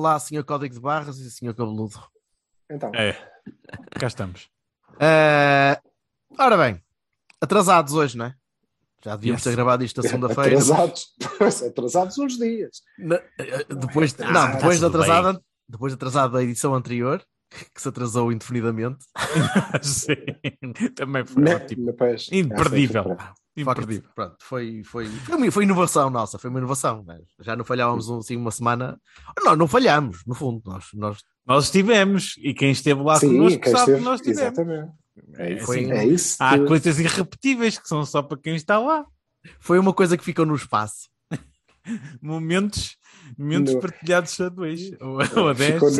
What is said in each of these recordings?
Olá, senhor Código de Barras e senhor Cabeludo. Então, É, cá estamos. Eh, ora bem, atrasados hoje, não é? Já devíamos Yes. ter gravado isto na segunda-feira. atrasados. Atrasados uns dias. Na- eh, depois, de- Ah, não, depois de tá atrasada, depois de atrasado da edição anterior, que se atrasou indefinidamente. Sim, também foi ótimo. Imperdível. Imperdível. Pronto, foi, foi, foi, uma, foi inovação nossa, foi uma inovação. né? Já não falhávamos um- assim uma semana. Não, não falhámos, no fundo. Nós, nós Nós estivemos, e quem esteve lá Sim, connosco sabe que esteve, nós tivemos. exatamente. É, isso, Foi- é isso. Há que- coisas irrepetíveis que são só para quem está lá. foi uma coisa que ficou no espaço. Momentos, momentos No- partilhados a dois ou, ou a dez. Ficou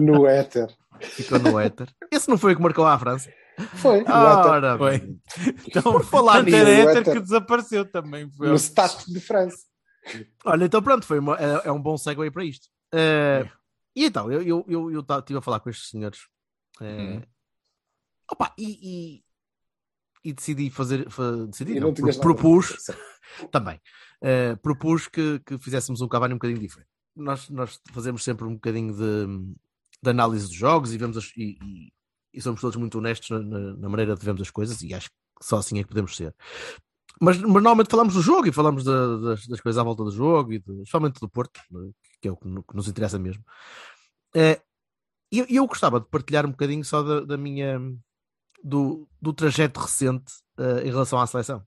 no, no éter. Ficou no éter. Esse não foi o que marcou a França. Foi, no. Ora, Foi. bem. Então, Por falar tanto nisso, era o éter que desapareceu também. Foi No status de França. Olha, então pronto, foi uma- é, é um bom segue para isto. Eh, E então, eu estive eu, eu, eu estive a falar com estes senhores. Uhum. opa, e, e, e decidi fazer. fa- decidi, não, não pro- propus também. eh, propus que, que fizéssemos um Cavani um bocadinho diferente. Nós, nós fazemos sempre um bocadinho de, de análise dos jogos e, vemos as- e, e- e somos todos muito honestos na, na- na maneira de vermos as coisas e acho que só assim é que podemos ser. Mas, mas normalmente falamos do jogo e falamos da- das, das coisas à volta do jogo e de, especialmente do Porto, né, que é o que, que nos interessa mesmo. Eh, E eu, eu gostava de partilhar um bocadinho só da, da minha do, do trajeto recente eh, em relação à seleção.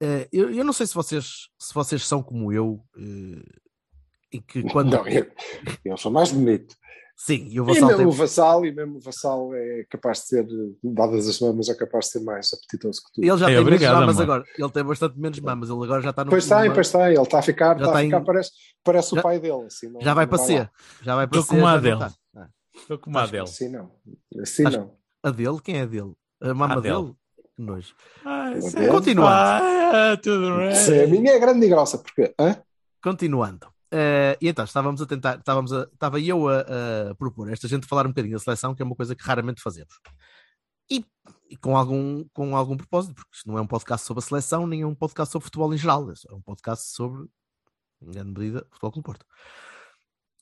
Eh, eu, eu não sei se vocês, se vocês são como eu, eh, e que quando. Não, eu, eu sou mais bonito. Sim, e o E Vassal mesmo tem- o Vassal, e mesmo o Vassal é capaz de ser, dadas as mamas, é capaz de ser mais apetitoso que tu. Ele já É, tem obrigado, menos mamas amor. agora. Ele tem bastante menos mamas. Ele agora já está no. Pois está, numa- pois está, ele está a ficar, Já está a está em- ficar parece, parece Já- o pai dele. Assim, não- Já vai para ser. Já vai para Estou com a dele. Ah, Estou com uma dele. Assim não. Assim Acho- não. A dele? Quem é a dele? A mama A dele? dele. Que nojo. Ah, Continuando. vai, tudo bem. Se a minha é grande e grossa, porque hã? Continuando. Eh, e então, estávamos a tentar, estávamos a, estava eu a, a propor esta gente falar um bocadinho da seleção, que é uma coisa que raramente fazemos. E, e com, algum, com algum propósito, porque isto não é um podcast sobre a seleção, nem é um podcast sobre futebol em geral, é um podcast sobre, em grande medida, futebol Clube Porto.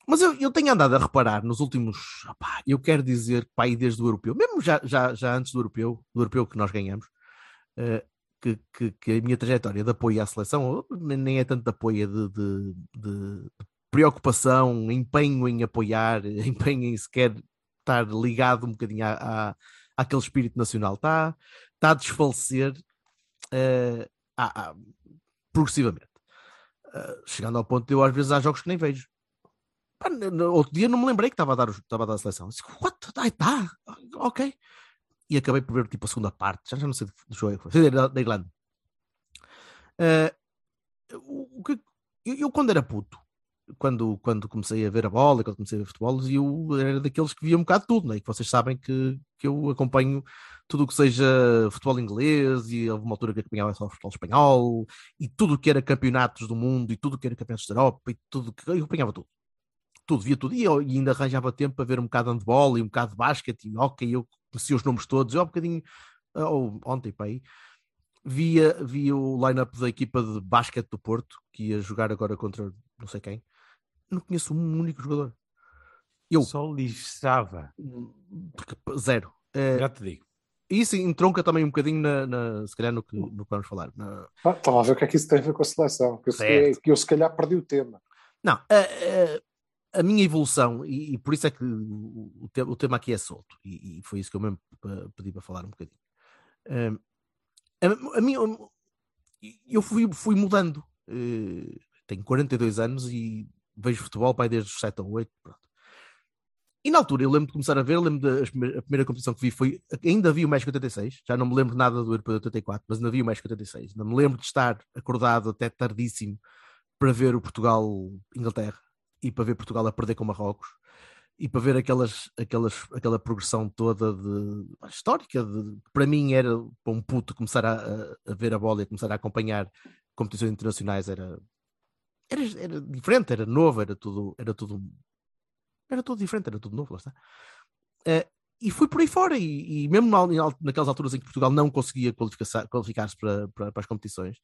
Mas eu, eu tenho andado a reparar nos últimos, opá, eu quero dizer, pá, desde o europeu, mesmo já, já, já antes do europeu, do europeu que nós ganhamos, eh, que, que, que a minha trajetória de apoio à seleção nem é tanto de apoio, é de, de, de- preocupação, empenho em apoiar, empenho em sequer estar ligado um bocadinho à, à, àquele espírito nacional. Está, está a desfalecer eh, à- à- progressivamente. Eh, chegando ao ponto de eu às vezes há jogos que nem vejo. Pá, no- no outro dia não me lembrei que estava a dar, estava a dar a seleção. Disse, What? Ai, tá, ok. E acabei por ver tipo a segunda parte, já, já não sei do jogo, foi Foi da, da Irlanda. Eh, o, o que, eu, eu quando era puto, quando, quando comecei a ver a bola, quando comecei a ver futebol, eu era daqueles que via um bocado tudo, né? e que vocês sabem que, que eu acompanho tudo o que seja futebol inglês, e houve uma altura que acompanhava só futebol espanhol, e tudo o que era campeonatos do mundo, e tudo o que era campeonatos da Europa, e tudo que eu acompanhava tudo. Tudo, via tudo, e, eu, ainda arranjava tempo para ver um bocado de handball e um bocado de basquete, e ok, eu conhecia os nomes todos, eu há um bocadinho, ou ontem para aí, via, via o line-up da equipa de basquete do Porto, que ia jogar agora contra não sei quem. Não conheço um único jogador. Eu, Só lixava. porque, zero. Eh, Já te digo. E isso entronca também um bocadinho, na, na- se calhar, no que, no que vamos falar. Na- Ah, Estava a ver o que é que isso tem a ver com a seleção. Que eu, se- Certo. que eu se calhar perdi o tema. Não, a- a minha evolução, e, e por isso é que o, o te- o tema aqui é solto, e, e foi isso que eu mesmo pedi para falar um bocadinho. Eh, a, a minha, eu fui, fui mudando. Eh, tenho 42 anos e vejo futebol pai desde os 7 ou 8. Pronto. E na altura eu lembro de começar a ver, lembro da a primeira competição que vi foi, ainda vi o México 86, já não me lembro nada do Europeu de 84, mas ainda vi o México 86. Não me lembro de estar acordado até tardíssimo para ver o Portugal-Inglaterra e para ver Portugal a perder com Marrocos e para ver aquelas, aquelas, aquela progressão toda de, histórica, de, para mim era para um puto começar a, a- ver a bola e começar a acompanhar competições internacionais era, era, era diferente, era novo, era tudo, era tudo era tudo diferente, era tudo novo, lá está. Eh, e fui por aí fora, e, e mesmo na- naquelas alturas em que Portugal não conseguia qualificar- qualificar-se para, para, para as competições,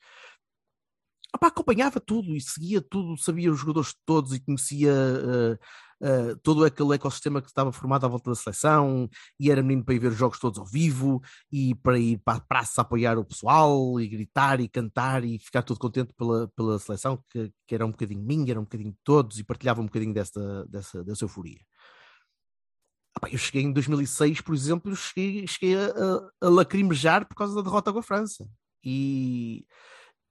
opá, acompanhava tudo e seguia tudo, sabia os jogadores todos e conhecia eh, eh, todo aquele ecossistema que estava formado à volta da seleção, e era menino para ir ver os jogos todos ao vivo, e para ir para a praça apoiar o pessoal, e gritar e cantar e ficar todo contente pela, pela seleção, que, que era um bocadinho minha, era um bocadinho de todos, e partilhava um bocadinho dessa, dessa, dessa euforia. Eu cheguei em 2006, por exemplo, cheguei, cheguei a, a, a lacrimejar por causa da derrota com a França. E,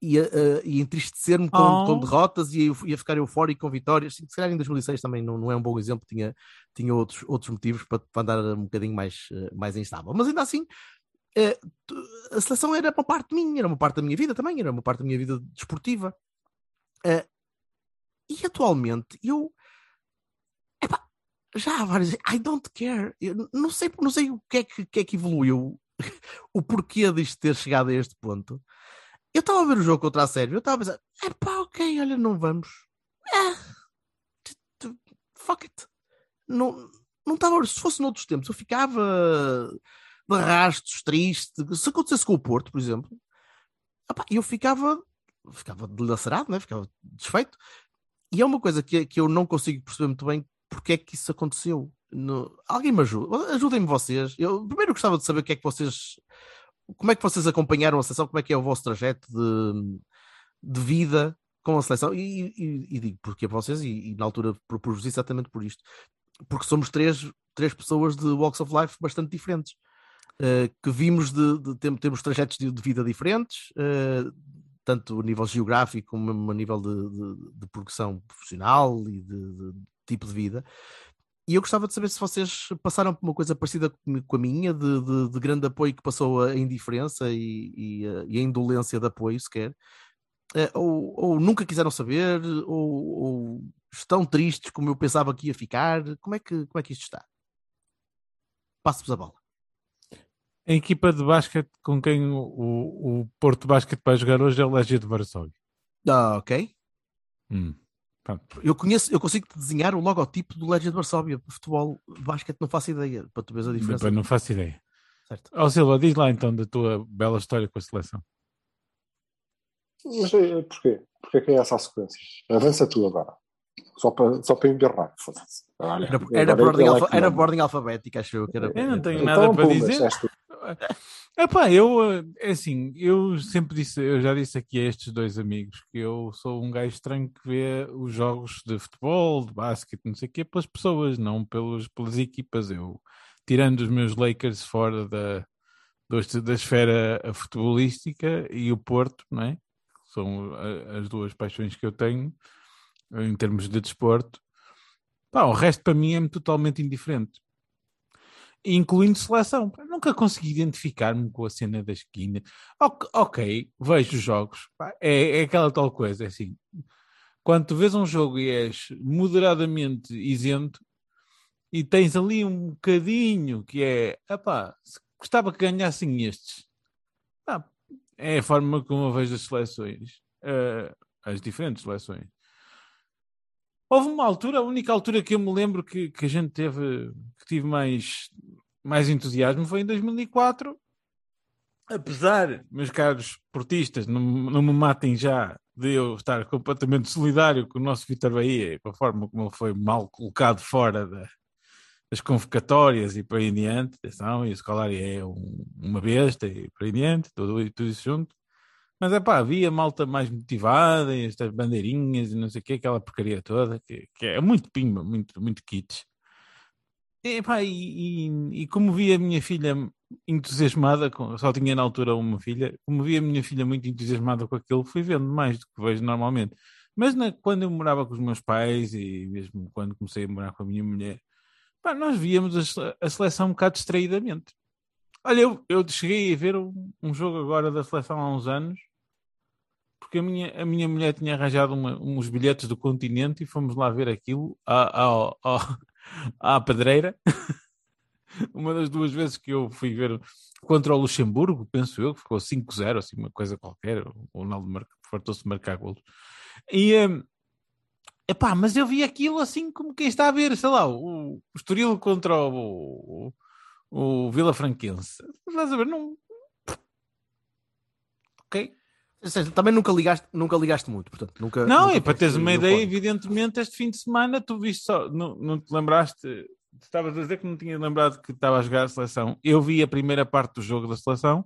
e, e entristecer-me com, Oh. com derrotas e ia ficar eufórico com vitórias. Se calhar em 2006 também não, não é um bom exemplo, tinha, tinha outros, outros motivos para, para andar um bocadinho mais, eh, mais instável. Mas ainda assim, eh, tu- a seleção era uma parte minha, era uma parte da minha vida também, era uma parte da minha vida desportiva. Eh, e atualmente eu epá, já há vários. I don't care. Eu não sei, não sei o que é que, que é que evoluiu, o porquê disto ter chegado a este ponto. Eu estava a ver o jogo contra a Sérvia, eu estava a pensar, é pá, ok, olha, não vamos. T- fuck it. Não, não estava, se fosse noutros tempos, eu ficava de rastos, triste. Se acontecesse com o Porto, por exemplo, eu ficava, ficava dilacerado, né? ficava desfeito. E é uma coisa que, que eu não consigo perceber muito bem porque é que isso aconteceu. No- Alguém me ajuda, ajudem-me vocês. Eu primeiro gostava de saber o que é que vocês, como é que vocês acompanharam a seleção, como é que é o vosso trajeto de, de vida com a seleção. E, e- e digo porque a vocês, e, e na altura propus exatamente por isto, porque somos três, três pessoas de walks of life bastante diferentes. eh, que vimos de, de- tem- temos trajetos de, de vida diferentes, eh, tanto a nível geográfico como a nível de, de- de progressão profissional e de, de tipo de vida. E eu gostava de saber se vocês passaram por uma coisa parecida com a minha, de, de- de grande apoio que passou a indiferença e, e a, e a indolência de apoio sequer, Eh, ou, ou nunca quiseram saber, ou, ou estão tristes como eu pensava que ia ficar. Como é que, como é que isto está? Passo-vos a bola. A equipa de basquete com quem o, o, o Porto Basquete vai jogar hoje é o Legia de Varsóvia. Ah, ok. Hum. Pronto. Eu conheço, eu consigo desenhar o logotipo do Legia de Varsóvia. Futebol, basquete, não faço ideia, para tu veres a diferença. Depois não faço ideia. Certo. Ó Silva, diz lá então da tua bela história com a seleção. Mas eh, porquê? Porquê que é essa a sequência? Avança tu agora. Só para, só para foda-se. Olha, Era, era, agora por ordem, ele é alfa, que era ordem alfabética, acho eu. Que era, Eu não tenho Então, nada para dizer. Tu. Epá, eu, é assim, eu sempre disse, eu já disse aqui a estes dois amigos que eu sou um gajo estranho que vê os jogos de futebol, de basquete, não sei o quê, pelas pessoas, não pelos, pelas equipas. Eu, tirando os meus Lakers fora da, da esfera futebolística e o Porto, não é? São as duas paixões que eu tenho em termos de desporto. Pá, o resto para mim é totalmente indiferente incluindo seleção. Nunca consegui identificar-me com a cena da esquina. Ok, ok, vejo os jogos. É, é aquela tal coisa, é assim. Quando tu vês um jogo e és moderadamente isento e tens ali um bocadinho que é, epá, gostava que ganhassem estes. Pá, é a forma como eu vejo as seleções, eh, as diferentes seleções. Houve uma altura, a única altura que eu me lembro que, que a gente teve, que tive mais, mais entusiasmo foi em 2004. Apesar, meus caros portistas, não, não me matem já de eu estar completamente solidário com o nosso Vitor Bahia, com a forma como ele foi mal colocado fora da- das convocatórias e por aí em diante. Atenção, e o Scolari é um- uma besta e por aí em diante, tudo, tudo isso junto. Mas é pá, havia malta mais motivada, estas bandeirinhas e não sei o que, aquela porcaria toda, que, que é muito pimba, muito, muito kits. E, pá, e, e, e como vi a minha filha entusiasmada, com, só tinha na altura uma filha, como vi a minha filha muito entusiasmada com aquilo, fui vendo mais do que vejo normalmente. Mas na- quando eu morava com os meus pais e mesmo quando comecei a morar com a minha mulher, pá, nós víamos a, a seleção um bocado distraídamente. Olha, eu, eu cheguei a ver um, um jogo agora da seleção há uns anos, porque a minha, a minha mulher tinha arranjado uma- uns bilhetes do continente e fomos lá ver aquilo à, ao- ao- à pedreira. uma das duas vezes que eu fui ver contra o Luxemburgo, penso eu, que ficou 5-0, assim, uma coisa qualquer. O Ronaldo fartou-se de marcar golos. E, hum, epá, mas eu vi aquilo assim como quem está a ver, sei lá, o, o Estoril contra o, o, o Vila Franquense. Estás a ver? Não. Ok. Seja, também nunca ligaste, nunca ligaste muito, portanto, nunca. Não, nunca e para teres uma ideia, ponto. evidentemente, este fim de semana tu viste só, não, não te lembraste, estavas a dizer que não tinha lembrado que estava a jogar a seleção. Eu vi a primeira parte do jogo da seleção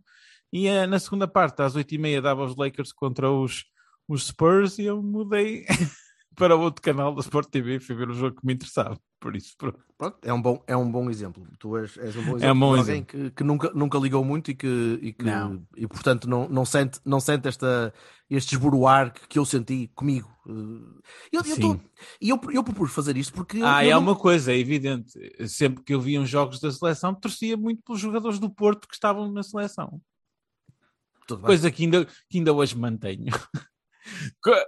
e eh, na segunda parte, às oito e meia, dava os Lakers contra os, os Spurs e eu mudei para o outro canal da Sport TV e fui ver o jogo que me interessava. Por isso, pronto. Pronto, é um bom, é um bom exemplo. Tu és, és um bom exemplo É um bom de alguém que, que nunca, nunca ligou muito e que, e, que, Não. e portanto não, não sente, não sente esta, este esboroar que, que eu senti comigo. Eh, Eu, eu, Sim. tô- e eu, eu propus fazer isto porque. Ah, eu é não- uma coisa, é evidente. Sempre que eu via uns jogos da seleção, torcia muito pelos jogadores do Porto que estavam na seleção. Coisa que ainda, que ainda hoje mantenho.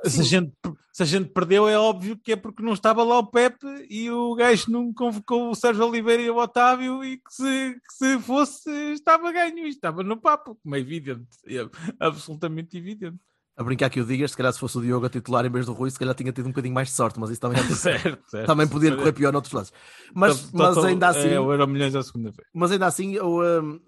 Se, a gente, se a gente perdeu, é óbvio que é porque não estava lá o Pepe e o gajo não convocou o Sérgio Oliveira e o Otávio e que se, que se fosse, estava ganho, estava no papo, como é evidente, é absolutamente evidente. A brincar que eu digas, se calhar se fosse o Diogo a titular em vez do Rui, se calhar tinha tido um bocadinho mais de sorte, mas isso também, já- certo, certo. também podia correr pior noutros lados. Mas, mas ainda assim. É o Euro Milhões à segunda vez. mas ainda assim eu hum,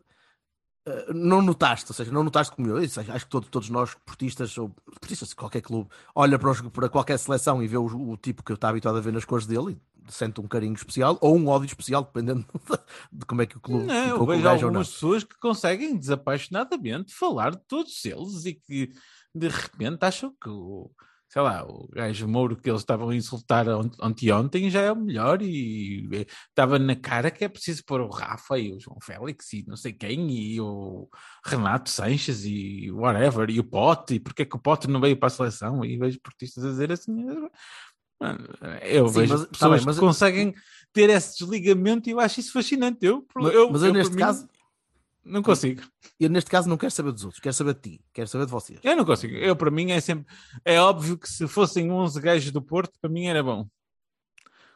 uh, não notaste, ou seja, não notaste como eu, isso, acho que todo- todos nós, portistas ou portistas de qualquer clube, olha para, os- para qualquer seleção e vê o, o tipo que eu está habituado a ver nas cores dele e sente um carinho especial ou um ódio especial, dependendo de como é que o clube Não, ficou com o vejo gajo ou não. algumas pessoas que conseguem desapaixonadamente falar de todos eles e que de repente acham que o, sei lá, o gajo Mouro que eles estavam a insultar ont- anteontem já é o melhor e estava na cara que é preciso pôr o Rafa e o João Félix e não sei quem e o Renato Sanches e whatever e o Pote e porque é que o Pote não veio para a seleção? E vejo portistas a dizer assim mano, eu Sim, vejo mas- tá pessoas bem, mas- que conseguem ter esse desligamento e eu acho isso fascinante. Eu, Mas, eu, mas eu, por neste mim, caso, não consigo. eu neste caso não quero saber dos outros, quero saber de ti, quero saber de vocês. Eu não consigo. Eu, para mim, é sempre. É óbvio que se fossem 11 gajos do Porto, para mim era bom.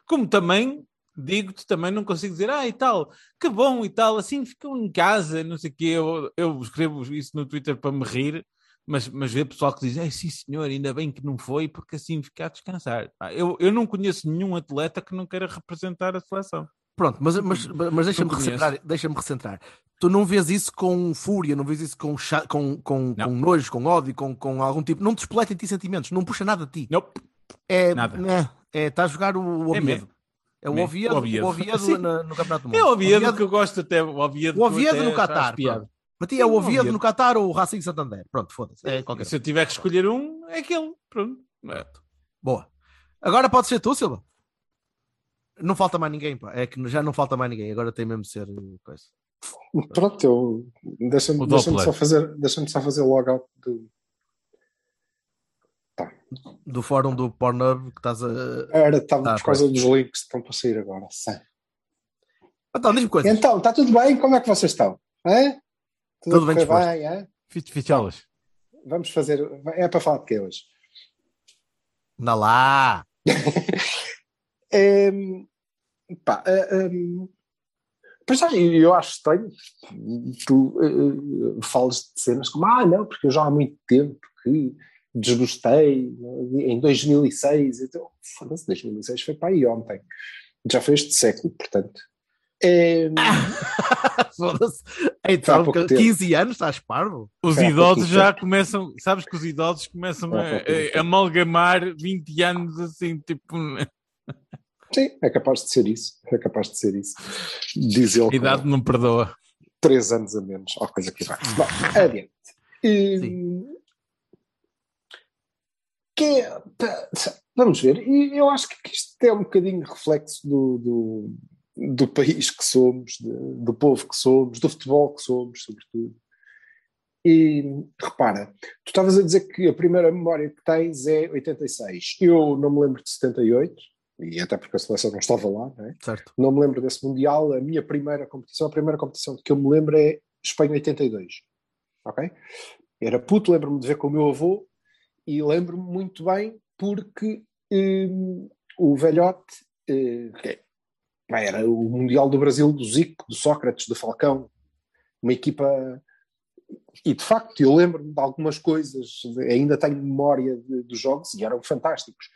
Como também, digo-te, também não consigo dizer, ah, e tal, que bom e tal, assim ficam em casa, não sei o quê. Eu, eu escrevo isso no Twitter para me rir, mas, mas vê pessoal que diz, é sim senhor, ainda bem que não foi, porque assim fica a descansar. Eu, eu não conheço nenhum atleta que não queira representar a seleção. Pronto, mas, mas, mas deixa-me recentrar, deixa recentrar. Tu não vês isso com fúria, não vês isso com, com, com, com nojo, com ódio, com, com algum tipo. Não te em ti sentimentos, não puxa nada de ti. Nope. É, Nada. né, é, está a jogar o, o É Oviedo. É o Né? Oviedo, O Oviedo. o Oviedo na- no Campeonato do Mundo. É o Oviedo, Oviedo- que eu gosto até. O Oviedo, O Oviedo no pronto. Para ti é o o Oviedo Oviedo. no Qatar ou o Racing Santander. Pronto, foda-se. É Se eu tiver que escolher um, é aquele. Pronto. É. Boa. Agora pode ser tu, Silva. Não falta mais ninguém, pá. É que já não falta mais ninguém. Agora tem mesmo de ser uh, coisa. Pronto, eu deixa-me deixa só fazer, deixa só fazer logout do. Do fórum do Pornhub que estás a. Era, estava Ah, por causa dos links que estão para sair agora. Sim. Então, diz-me coisas. Então, está tudo bem? Como é que vocês estão? Hã? Tudo bem disposto. bem, hã? Fiz ficholas. Vamos fazer. É para falar de quê hoje? Anda lá. Ehm, pá, eh, ehm, pois já, eu eu acho estranho. Tu eh, falas de cenas como, ah, não, porque eu já há muito tempo que desgostei em 2006. Então, foda-se, 2006 foi para aí ontem. Já foi este século, portanto. Ehm, Foda-se. Tá, pouco tempo. 15 anos, estás parvo? Os Foi idosos já tempo. começam, sabes que os idosos começam a, tempo. a amalgamar 20 anos assim, tipo, sim, é capaz de ser isso. É capaz de ser isso. Diz ele a idade não perdoa. três anos a menos, ou coisa que vai. Bom, adiante. Sim. que é- vamos ver, e eu acho que isto é um bocadinho reflexo do, do, do país que somos, do povo que somos, do futebol que somos, sobretudo. E repara, tu estavas a dizer que a primeira memória que tens é 86. Eu não me lembro de 78, e até porque a seleção não estava lá, não, é? Não me lembro desse Mundial. A minha primeira competição, a primeira competição que eu me lembro é Espanha 82. Ok? Era puto, lembro-me de ver com o meu avô e lembro-me muito bem porque hum, o velhote, bem, era o Mundial do Brasil do Zico, do Sócrates, do Falcão, uma equipa. E de facto, eu lembro-me de algumas coisas, ainda tenho memória dos jogos e eram fantásticos.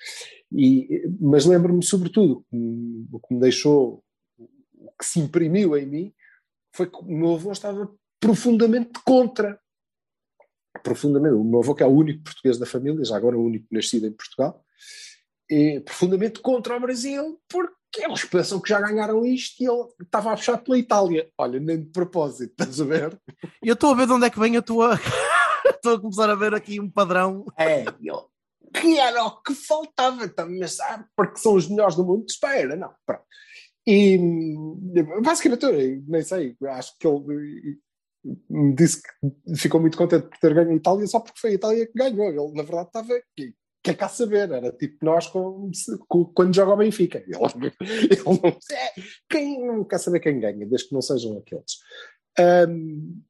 E, mas lembro-me, sobretudo, o que me deixou, o que se imprimiu em mim, foi que o meu avô estava profundamente contra. Profundamente. O meu avô, que é o único português da família, já agora o único nascido em Portugal, é profundamente contra o Brasil, porque eles pensam que já ganharam isto e ele estava a puxar pela Itália. Olha, nem de propósito, estás a ver? E eu estou a ver de onde é que vem a tua. Estou a começar a ver aqui um padrão. É, ele, que era o que faltava também, sabe, porque são os melhores do mundo, espera, não, pronto. E basicamente, eu nem sei, acho que ele me disse que ficou muito contente por ter ganho a Itália só porque foi a Itália que ganhou. Ele, na verdade, estava. Que, quer cá saber, era tipo nós com, com- quando joga o Benfica. Ele, ele não, é, quem não quer saber quem ganha, desde que não sejam aqueles. Ahm,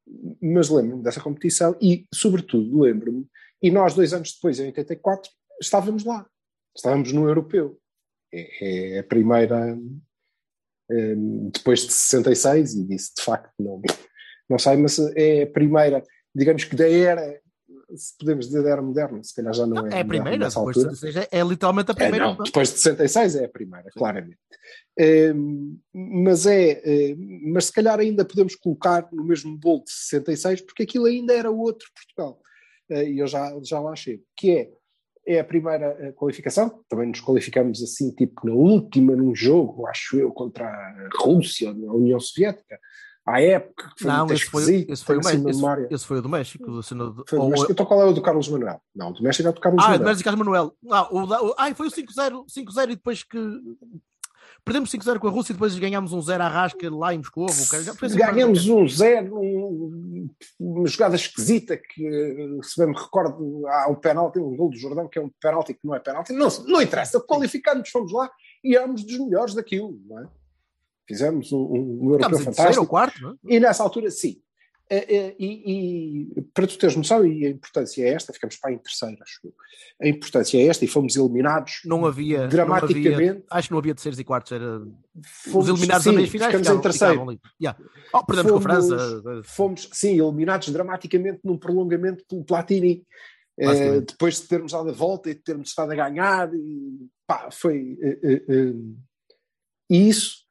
mas lembro-me dessa competição e, sobretudo, lembro-me, e nós, dois anos depois, em 84, estávamos lá, estávamos no Europeu. É, é a primeira, ahm, depois de 66, e disse de facto, não, não sei, mas é a primeira, digamos que da era, se podemos dizer da era moderna, se calhar já não, Não, é. é a primeira, depois de altura. 16 é, é literalmente a É, primeira. não, depois de 66 é a primeira, claramente. Ehm, mas é, eh, mas se calhar ainda podemos colocar no mesmo bolo de 66, porque aquilo ainda era outro Portugal. Eh, E eu já, já lá chego. Que é, é a primeira eh, qualificação, também nos qualificamos assim, tipo na última, num jogo, acho eu, contra a Rússia, a União Soviética, à época, que foi Não, muito esse foi, esse, foi o assim México, esse, memória. esse foi o do México. Do Senado, Foi do ou- México. Então qual é o do Carlos Manuel? Não, o do México é o do Carlos Ah, Manuel. do México Carlos Manuel. Ah, o, o, ai, foi o 5-0 5-0 e depois que. Perdemos 5-0 com a Rússia e depois ganhámos um 0 à rasca lá em Moscou. assim, Ganhamos um zero, um- uma jogada esquisita que, se bem me recordo, há um penalti, um gol do Jordão que é um penalti que não é penalti. Não, não interessa, qualificamos, fomos lá e éramos dos melhores daquilo, não é? Fizemos um, um europeu em ou fantástico. quarto, não é? E nessa altura, sim. Eh, eh, E, e para tu teres noção, e a importância é esta, ficamos para em terceiro, acho eu. A importância é esta, e fomos eliminados Não havia. dramaticamente. Não havia, acho que não havia terceiros e quartos. Era, Fomos- os eliminados sim, meias finais ficamos ficavam, em terceiro. Yeah. Oh, perdemos com a Fomos- França. fomos, sim, eliminados dramaticamente num prolongamento pelo Platini. Eh, depois de termos dado a volta e de termos estado a ganhar, e, pá, foi. eh, eh, eh, e isso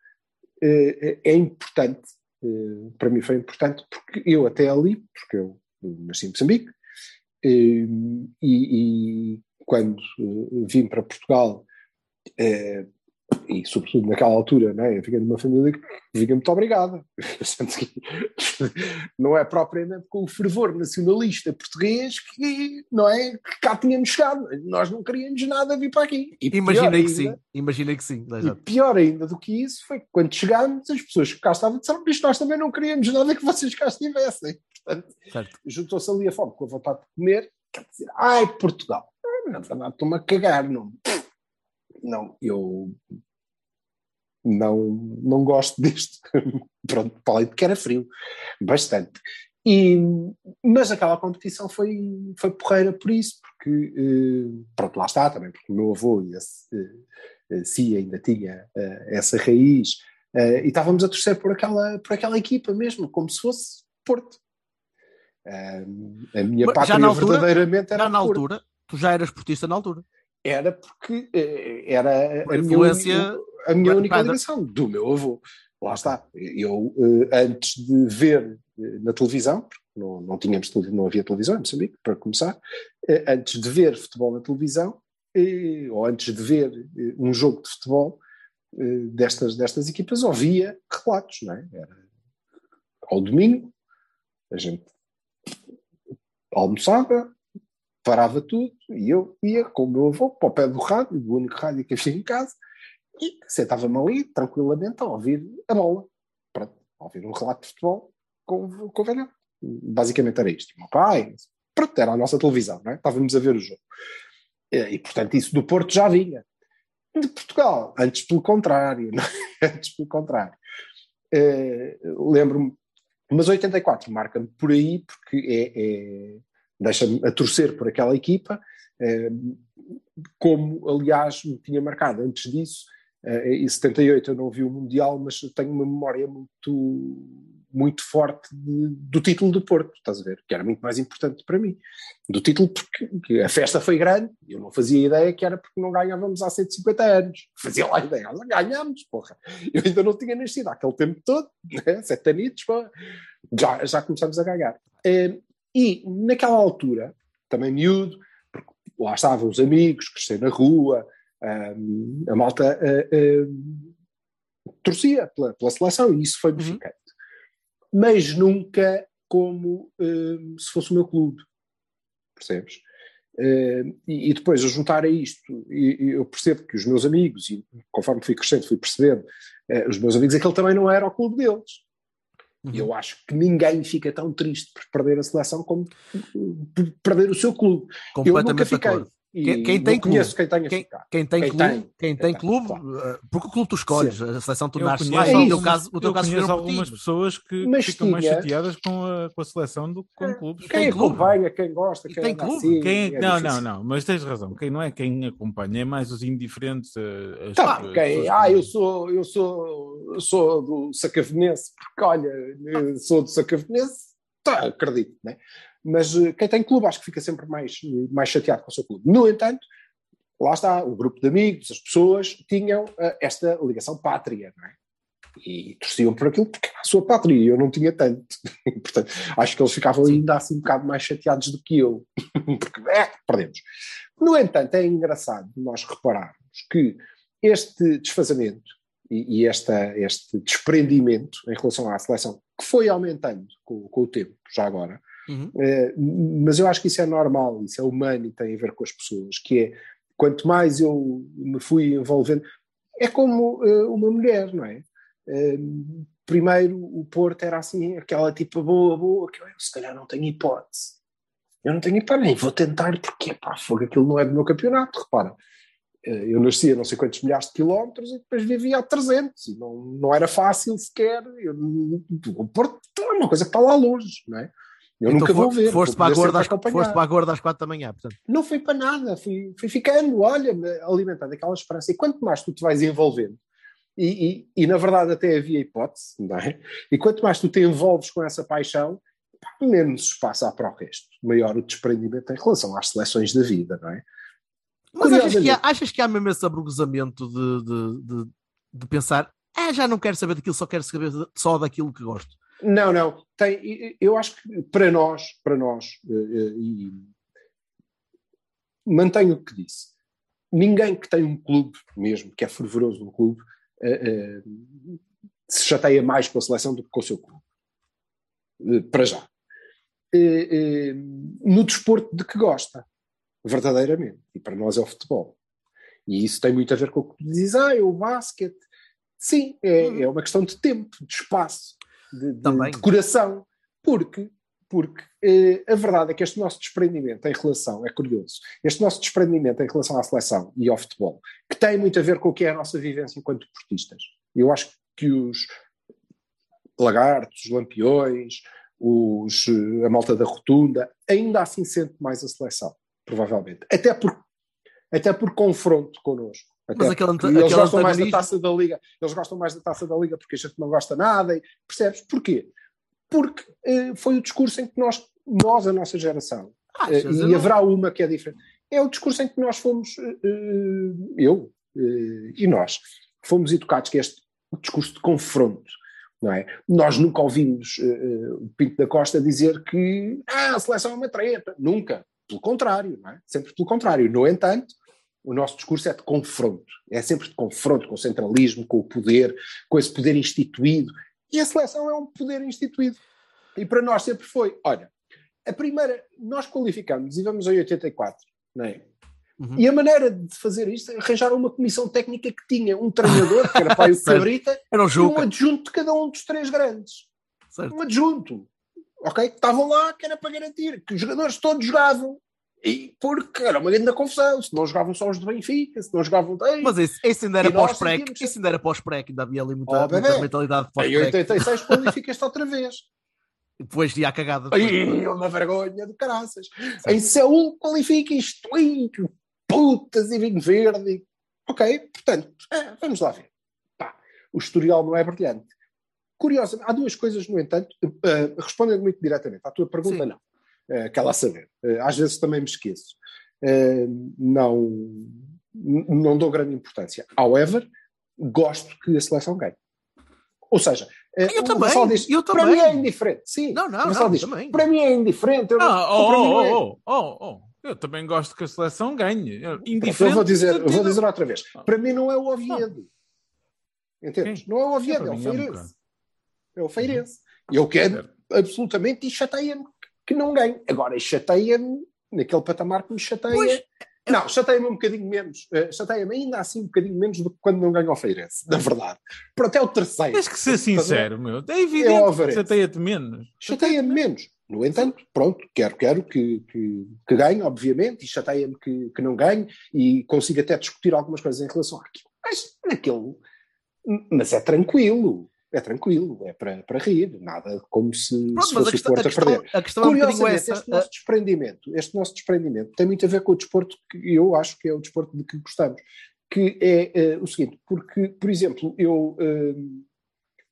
é importante, eh, para mim foi importante, porque eu até ali, porque eu nasci em Moçambique, eh, e, e quando eh, vim para Portugal, eh, e sobretudo naquela altura, né, eu fiquei numa família que diga muito obrigada. Não é propriamente com o fervor nacionalista português que, não é, que cá tínhamos chegado. Nós não queríamos nada vir para aqui. E Imaginei que ainda- sim. Imaginei que sim. E pior ainda do que isso foi que quando chegámos, as pessoas que cá estavam disseram que nós também não queríamos nada que vocês cá estivessem. Portanto, juntou-se ali a fome com a vontade de comer, quer dizer, ai, Portugal. Na verdade, estou-me a cagar, não. Não, eu não, não gosto disto. Pronto, para além de que era frio, bastante. E, mas aquela competição foi, foi porreira por isso, porque, eh, pronto, lá está também, porque o meu avô e eh, eh, Cia ainda tinha eh, essa raiz, e estávamos a torcer por aquela, por aquela equipa mesmo, como se fosse Porto. A minha pátria já na altura- verdadeiramente era Já na Porto. altura, tu já eras portista na altura. Era porque eh, era a minha, influência uni- a minha única grandfather. ligação do meu avô. Lá está. Eu, eh, antes de ver eh, na televisão, porque não, não tínhamos não havia televisão em Moçambique, para começar, antes de ver futebol na televisão, ou antes de ver um jogo de futebol destas, destas equipas, ouvia relatos, não é? Era ao domingo, a gente almoçava, parava tudo e eu ia com o meu avô para o pé do rádio, do único rádio que havia em casa, e sentava-me ali tranquilamente a ouvir a bola. Pronto, a ouvir um relato de futebol com, com o velhote. Basicamente era isto. Meu pai, pronto, era a nossa televisão, não é? Estávamos a ver o jogo. E, portanto, isso do Porto já vinha. de Portugal. Antes pelo contrário, é? antes pelo contrário. Eh, Lembro-me, mas 84 marca-me por aí porque é, é- deixa-me a torcer por aquela equipa, eh, como aliás me tinha marcado antes disso. eh, em 78 eu não vi o Mundial, mas tenho uma memória muito, muito forte de- do título do Porto, estás a ver? Que era muito mais importante para mim. Do título porque a festa foi grande, eu não fazia ideia que era porque não ganhávamos há 150 anos. Fazia lá ideia, "Ah, ganhámos, porra. Eu ainda não tinha nascido aquele tempo todo, né? sete anitos, já, já começamos a ganhar. Eh, E naquela altura, também miúdo, porque lá estavam os amigos, crescer na rua, a malta ah, ah, torcia pela, pela seleção e isso foi edificante. Mas nunca como se fosse o meu clube, percebes? Ah, e, e depois a juntar a isto, e, e eu percebo que os meus amigos, e conforme fui crescendo, fui percebendo, ah, os meus amigos, aquele também não era o clube deles. E eu acho que ninguém fica tão triste por perder a seleção como por perder o seu clube. Eu nunca Completamente fiquei. acordo. Quem, quem tem não conheço clube, quem tenha quem, tem Quem clube, tem, quem tem tem, clube, claro. eh, porque o clube tu escolhes, Sim. a seleção tu Eu nasces lá, no teu algumas- caso, no teu eu caso conheço um algumas pessoas que Mas ficam mais tinha- chateadas com a, com a seleção do que com clubes. Quem tem clube. acompanha, quem gosta, quem tem clube. assim, Quem, é não, difícil. não, não, mas tens razão. Quem não é quem acompanha, é mais os indiferentes. eh, as- Tá, as quem, ah, eu sou, eu sou, eu sou do Sacavenense, porque olha, eu sou do Sacavenense, tá, acredito, né? Mas eh, quem tem clube acho que fica sempre mais, mais chateado com o seu clube. No entanto, lá está, o grupo de amigos, as pessoas tinham eh, esta ligação pátria, não é? E torciam por aquilo porque era a sua pátria, e eu não tinha tanto. Portanto, acho que eles ficavam ainda assim um bocado mais chateados do que eu, porque é, perdemos. No entanto, é engraçado nós repararmos que este desfazamento e, e esta, este desprendimento em relação à seleção, que foi aumentando com, com o tempo, já agora, Uhum. eh, mas eu acho que isso é normal, isso é humano e tem a ver com as pessoas, que é, quanto mais eu me fui envolvendo, é como eh, uma mulher, não é? Eh, primeiro o Porto era assim, aquela tipo boa, boa, que eu se calhar não tenho hipótese. Eu não tenho hipótese, nem vou tentar, porque pá, fogo, aquilo não é do meu campeonato, repara. Eh, Eu nasci a não sei quantos milhares de quilómetros e depois vivia a 300 e não, não era fácil sequer. Eu, o Porto é uma coisa que está lá longe, não é? Eu Então nunca for- vou ver. Foste vou para, a gorda às, foste para a gorda às quatro da manhã, portanto. Não foi para nada, fui, fui ficando, olha, alimentando aquela esperança. E quanto mais tu te vais envolvendo, e, e, e na verdade até havia hipótese, não é? E quanto mais tu te envolves com essa paixão, menos espaço há para o resto. Maior o desprendimento em relação às seleções da vida, não é? Mas achas que, há, achas que há mesmo esse abruguzamento de, de, de, de pensar, ah, já não quero saber daquilo, só quero saber só daquilo que gosto? Não, não. Tem, eu acho que para nós, para nós, eh, eh, e mantenho o que disse. Ninguém que tem um clube mesmo, que é fervoroso no clube, eh, se chateia mais com a seleção do que com o seu clube. Para já. No desporto de que gosta, verdadeiramente. E para nós é o futebol. E isso tem muito a ver com o que tu dizes, ah, é o basquete. Sim, é, é uma questão de tempo, de espaço, de, de, de coração. Porque, porque eh, a verdade é que este nosso desprendimento em relação, é curioso, este nosso desprendimento em relação à seleção e ao futebol, que tem muito a ver com o que é a nossa vivência enquanto deportistas. Eu acho que os lagartos, os lampiões, os, eh, a malta da rotunda, ainda assim sente mais a seleção, provavelmente. Até por, até por confronto connosco. Até Mas aquele anta- eles aquele gostam mais da taça da liga, eles gostam mais da taça da liga porque a gente não gosta nada, e, percebes? Porquê? Porque eh, foi o discurso em que nós, nós a nossa geração, Achas? Eu e não- haverá uma que é diferente, é o discurso em que nós fomos, eh, eu e nós, fomos educados que é este discurso de confronto. Não é? Nós nunca ouvimos o Pinto da Costa dizer que ah, a seleção é uma treta. Nunca. Pelo contrário, é? Sempre pelo contrário. No entanto, o nosso discurso é de confronto. É sempre de confronto com o centralismo, com o poder, com esse poder instituído. E a seleção é um poder instituído. E para nós sempre foi, olha, a primeira, nós qualificamos e vamos em 84, não é? Uhum. E a maneira de fazer isto é arranjar uma comissão técnica que tinha um treinador, que era pai o. Cabrita, Era um e um adjunto de cada um dos três grandes. certo? Um adjunto. Ok? Que estavam lá, que era para garantir que os jogadores todos jogavam E porque era uma grande confusão, se não jogavam só os do Benfica, se não jogavam. Ei, Mas isso, isso ainda era pós-pré, sentimos- isso ainda era pós-pré, que ainda havia ali muita, Oh, bebê. muita mentalidade em pós-pré. 86 qualificas-te outra vez. Depois ia a cagada. Ai, uma vergonha de caraças. Em Seul qualifica isto, ai, que putas e vinho verde. Ok, portanto, é, vamos lá ver. Pá, o historial não é brilhante. Curiosamente, há duas coisas, no entanto, uh, respondendo muito diretamente à tua pergunta, Sim. não. Uh, aquela a saber. Uh, às vezes também me esqueço. Não, não dou grande importância. However, gosto que a seleção ganhe. Ou seja, Eu também, diz, eu para também. mim é indiferente. Sim, Não, não, não, diz, também. para mim é indiferente. Eu Ah, oh, para oh, é. oh, oh, oh. Eu também gosto que a seleção ganhe. Indiferente. eu vou dizer, eu vou dizer outra vez. Para mim não é o Oviedo. Entendes? Não é o Oviedo, é, para o mim é um Feirense. É o Feirense. E eu quero absolutamente e chateia-me que não ganhe. Agora, chateia-me naquele patamar que me chateia. Pois. Não, chateia-me um bocadinho menos. Eh, chateia-me ainda assim um bocadinho menos do que quando não ganha o Feirense, na verdade. Pronto, é o terceiro. Tens que ser sincero, meu. É É evidente Alvarez. chateia-te menos. Chateia-me menos. No entanto, pronto, quero, quero que, que, que ganhe, obviamente, e chateia-me que, que não ganhe, e consigo até discutir algumas coisas em relação àquilo. Mas naquele. Mas é tranquilo. É tranquilo, é para, para rir, nada como se, Pronto, se fosse o questão, Porto a questão, perder. a questão é um Curiosamente, essa. este nosso desprendimento, este nosso desprendimento tem muito a ver com o desporto que eu acho que é o desporto de que gostamos, que é eh, o seguinte, porque, por exemplo, eu eh,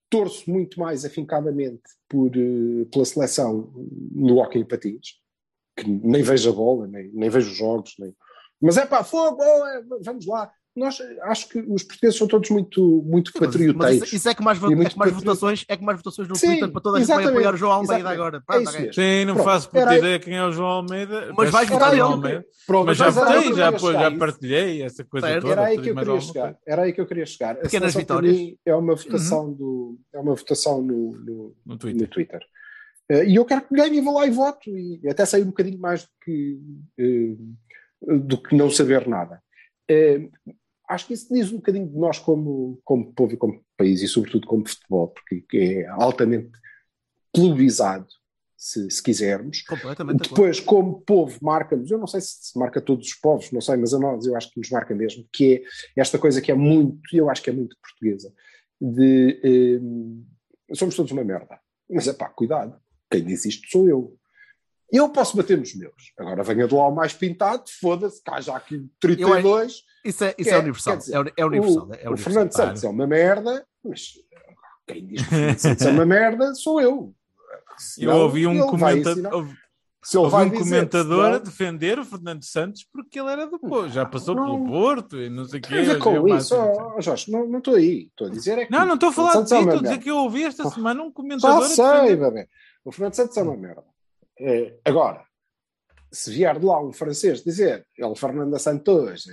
torço muito mais afincadamente por, eh, pela seleção no hockey em patins, que nem vejo a bola, nem, nem vejo os jogos, nem... mas é pá, fogo, oh, é, vamos lá. Nós acho que os portugueses são todos muito, muito Mas- mas patrioteiros. isso, é que mais, E é muito que mais votações, é que mais votações no Sim, Twitter para toda a gente vai apoiar o João Almeida exatamente. agora. É Pronto, mesmo. Sim, não Pronto, faço puta ideia quem é o João Almeida. Mas vais votar. Almeida. Pronto, Mas já votei, já, já isso. partilhei essa coisa Certo. toda. Era aí que eu queria chegar. Era aí que eu queria chegar. A Pequenas vitórias. mim, é uma votação do é uma votação no, no, No no Twitter. Twitter. Eh, e eu quero que ganhe e vou lá e voto. E até sair um bocadinho mais do que, eh, do que não saber nada. Eh, acho que isso diz um bocadinho de nós como, como povo e como país, e sobretudo como futebol, porque é altamente clubizado, se, se quisermos. Completamente. Depois, como povo, marca-nos, eu não sei se marca todos os povos, não sei, mas a nós eu acho que nos marca mesmo, que é esta coisa que é muito, e eu acho que é muito portuguesa, de hum, somos todos uma merda. Mas é pá, cuidado, quem diz isto sou eu. Eu posso bater nos meus. Agora venha do ao mais pintado, foda-se, cá já aqui 32. Isso é, isso é é, universal. dizer, é, é universal. o, é o universal. Fernando Santos é uma merda, mas quem diz que o Fernando Santos é uma merda sou eu. Eu ouvi um, ele vai comenta- ensinar- ouvi- se vai um dizer, comentador a defender o Fernando Santos porque ele era do Porto, já passou Não. pelo Porto e não sei o quê. Ver eu com o isso, ó, Jorge, não não estou aí. Estou a dizer é que. Não, não estou a falar o de ti, é uma estou a dizer que eu ouvi esta Oh. semana um Já comentador a sei, defender. O Fernando Santos é uma merda. É, agora, se vier de lá um francês dizer ele Fernando Santos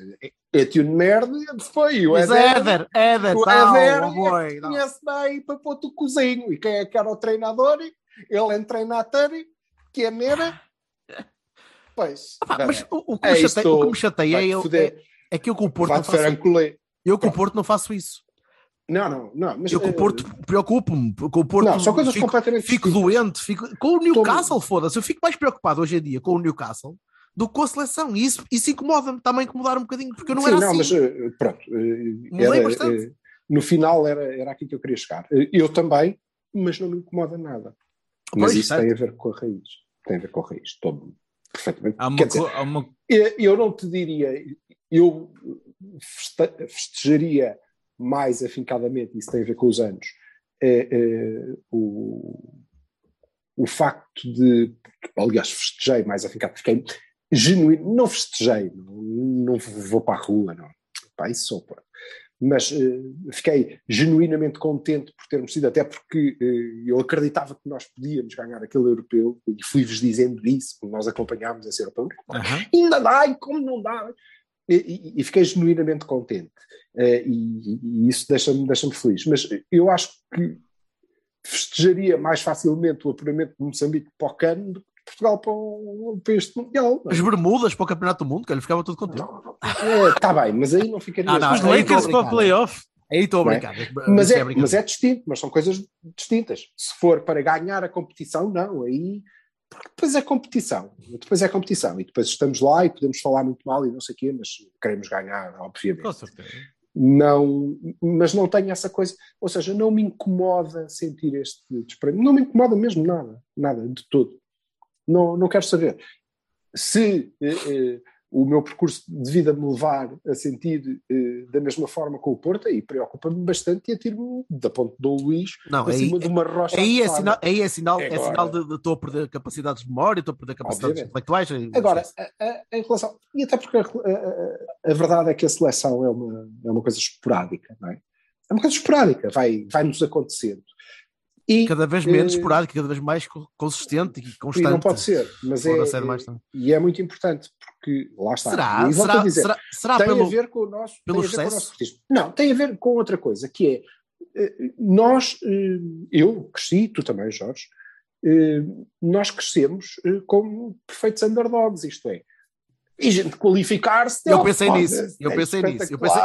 é tio de merda, foi o Éder. Éder, Éder, O tal, Éder oh boy, não. conhece daí para pôr o cozinho. E quem é que era o treinador? Ele é treinador, que é nera. Pois. Pá, mas o, o que É me chateia, o que me chateia vai-te é, eu- é, é que eu com o Porto não faço, eu com o Porto não faço isso. Não, não, não. Mas, Eu com o eh, Porto preocupo-me. Com o Porto Não, são coisas fico, completamente fico doente. Fico... Com o Newcastle, foda-se. Eu fico mais preocupado hoje em dia com o Newcastle do que com a seleção. E isso, isso incomoda-me. A incomodar um bocadinho, porque eu não Sim, era não, assim. mas eh, pronto. eh, Mudei era, bastante. eh, no final era, era aqui que eu queria chegar. Eh, Eu também, mas não me incomoda nada. Mas Pois, isso certo. tem a ver com a raiz. Tem a ver com a raiz. Estou perfeitamente. Há uma, dizer, há uma eu não te diria, eu feste- festejaria mais afincadamente, isso tem a ver com os anos, eh, eh, o, o facto de, aliás, festejei mais afincado, fiquei genuíno, não festejei, não, não vou para a rua, não, pá, isso sou, pá. mas eh, fiquei genuinamente contente por termos sido, até porque eh, eu acreditava que nós podíamos ganhar aquele europeu, e fui-vos dizendo isso, quando nós acompanhámos esse europeu, Aham. ainda dá, e como não dá? E, e- fiquei genuinamente contente. Eh, e, e isso deixa-me deixa feliz. Mas eu acho que festejaria mais facilmente o apuramento de Moçambique para o cano do que de Portugal para, o, para este Mundial. As Bermudas para o Campeonato do Mundo, que ele ficava tudo contente. Está bem, mas aí não ficaria. Ah, não, Os aí Lakers para o brincar. playoff. Aí estou a Não é? brincar. mas, Isso é, brincadeira. mas é distinto, mas são coisas distintas. Se for para ganhar a competição, não. Aí Porque depois é competição. Depois é competição. E depois estamos lá e podemos falar muito mal e não sei o quê, mas queremos ganhar, obviamente. Com certeza. Não, mas não tenho essa coisa. Ou seja, não me incomoda sentir este desprezo. Não me incomoda mesmo nada. Nada, de todo. Não, não quero saber. Se eh, eh, o meu percurso de vida me levar a sentir eh, da mesma forma com o Porto, aí preocupa-me bastante e atiro-me da ponte do Luís Não, acima aí- de uma rocha. Aí é sinal, aí é sinal, é Agora- sinal de de estou a perder capacidades de memória, estou a perder capacidades intelectuais. e- Agora, a, a- em relação. E até porque a, a- a verdade é que a seleção é uma, é uma coisa esporádica, não é? É uma coisa esporádica, vai, vai nos acontecendo. E, cada vez menos eh, esporádico, cada vez mais co- consistente e e constante. não pode ser, mas é, e é muito importante, porque lá está. Será? E Será, dizer, será, será tem pelo. a ver com o nosso, pelo tem sucesso? nosso. Não, tem a ver com outra coisa, que é eh, nós, eh, eu cresci, tu também, Jorge, nós crescemos como perfeitos underdogs, isto é. E gente qualificar-se. Eu pensei nisso, eu é pensei nisso. Eu pensei,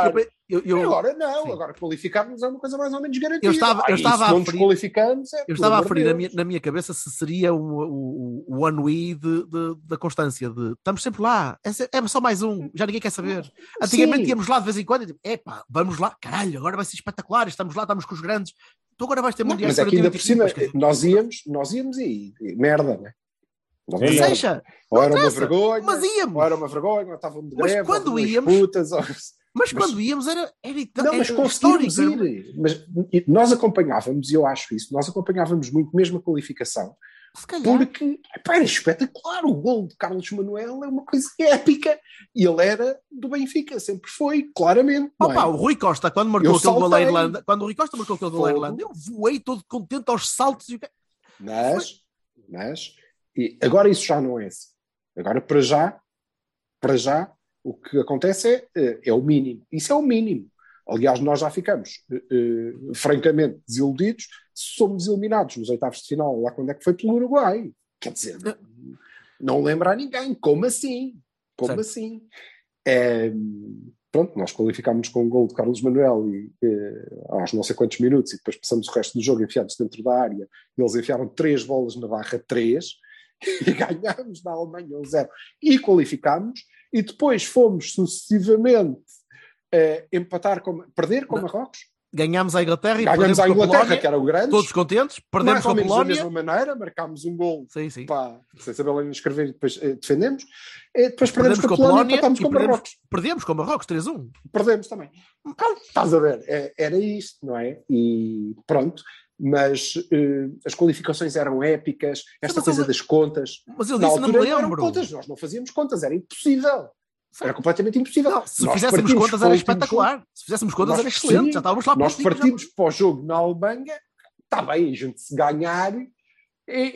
eu, eu, agora não, sim. agora qualificar-nos é uma coisa mais ou menos garantida. Eu estava- eu estava a qualificamos, é, eu estava a referir na minha, na minha cabeça se seria o, o, o da constância, de estamos sempre lá, é, é só mais um, já ninguém quer saber. Antigamente Sim. íamos lá de vez em quando e tipo, epá, vamos lá, caralho, agora vai ser espetacular, estamos lá, estamos com os grandes. Tu agora vais ter Não, mundiais mas é que ainda por 45, cima, mas que- nós íamos, nós íamos e, e merda, né? Sim. merda. Seja, Ou era uma vergonha, mas íamos. ou era uma vergonha, ou de Mas greve, quando ou umas íamos- putas, ou- Mas, Mas- quando íamos era, era, Não, era mas conseguimos histórico, era- ir. Mas nós acompanhávamos, e eu acho isso, nós acompanhávamos muito mesmo a qualificação, porque epá, era espetacular. O gol de Carlos Manuel é uma coisa épica. E ele era do Benfica, sempre foi, claramente. não é? Opa, o Rui Costa, quando marcou Eu aquele gol à. Irlanda, quando o Rui Costa marcou aquele gol à Fogo. Irlanda, eu voei todo contente aos saltos e Mas, mas, e agora isso já não é assim. Agora, para já, para já, o que acontece é, eh, é o mínimo. Isso é o mínimo. Aliás, nós já ficamos eh, eh, francamente desiludidos se somos eliminados nos oitavos de final, lá quando é que foi pelo Uruguai. Quer dizer, não, não lembra a ninguém. Como assim? Como Certo. assim? É, pronto, nós qualificámos com o gol de Carlos Manuel e, eh, aos não sei quantos minutos e depois passamos o resto do jogo enfiados dentro da área e eles enfiaram três bolas na barra, três, e ganhámos da Alemanha 1-0 e qualificámos e depois fomos sucessivamente eh, empatar com, perder com. Marrocos, ganhámos a Inglaterra e ganhamos perdemos a Inglaterra, Polónia, que era o grande, todos contentes, perdemos mais com a menos da Polónia. mesma maneira, marcámos um gol Sim, sim. pá, sem saber lá escrever e depois eh, defendemos, Eh, depois perdemos, Perdemos com a Polónia, Polónia e empatámos e com perdemos- Marrocos. Perdemos com o Marrocos 3-1. perdemos também. Pronto, estás a ver, é- era isto, não é? E pronto, mas eh, as qualificações eram épicas, esta mas coisa eu- das contas. Mas eu Na disse, não me não lembro. contas, nós não fazíamos contas, era impossível. Era completamente impossível. Não, se Nós fizéssemos partimos contas era espetacular. Se fizéssemos contas Nós- era excelente. sim, já estávamos lá Nós prontinhos, já- partimos para o jogo na Alemanha, está bem, a gente se ganhar e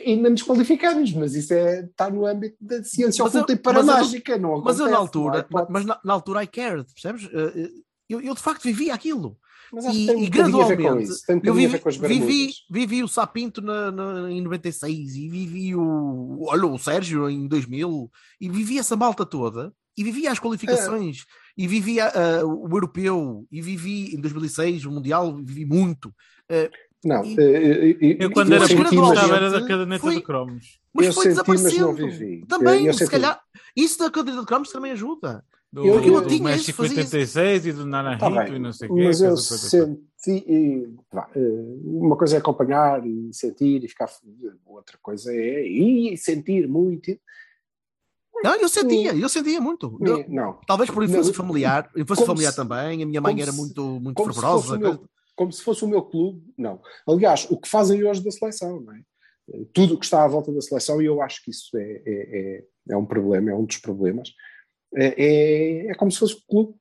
ainda nos qualificamos, mas isso é, está no âmbito da ciência Mas eu- oculta e eu- paramágica, não Mas eu acontece, na há altura, hipótese. mas na, na altura I cared, percebes? Eh, eh, Eu, eu de facto vivi aquilo. Mas E, e gradualmente, eu vivi, vivi, vivi o Sapinto na, na- em 96 e vivi o, olha, o Sérgio em 2000 e vivi essa malta toda e vivi as qualificações e vivi ah, o europeu e vivi em 2006 o Mundial, vivi muito. Eh, Não, E- eh, eh, eh, Eu quando eu era mas- estava era da caderneta foi- de cromos. mas Eu foi senti, mas desaparecendo. não vivi. Também, Eu- eu se senti. calhar, isso da cadeira de cromos também ajuda. Do, Eu- do, eu do tinha México isso, fazia isso. 86 e do Naranjito Tá e não sei o quê. mas eu toda. senti. e, vá, eh, uma coisa é acompanhar e sentir e ficar. Outra coisa é ir sentir muito. Não, eu sentia, eu sentia muito. Eu- Não. Talvez por influência Não, familiar, influência familiar se- também. A minha mãe era se- muito, muito Como se, fervorosa. o meu, como se fosse o meu clube, não. Aliás, o que fazem hoje da seleção, não é? Tudo o que está à volta da seleção, e eu acho que isso é, é, é, é um problema, é um dos problemas. É, é, é como se fosse o clube.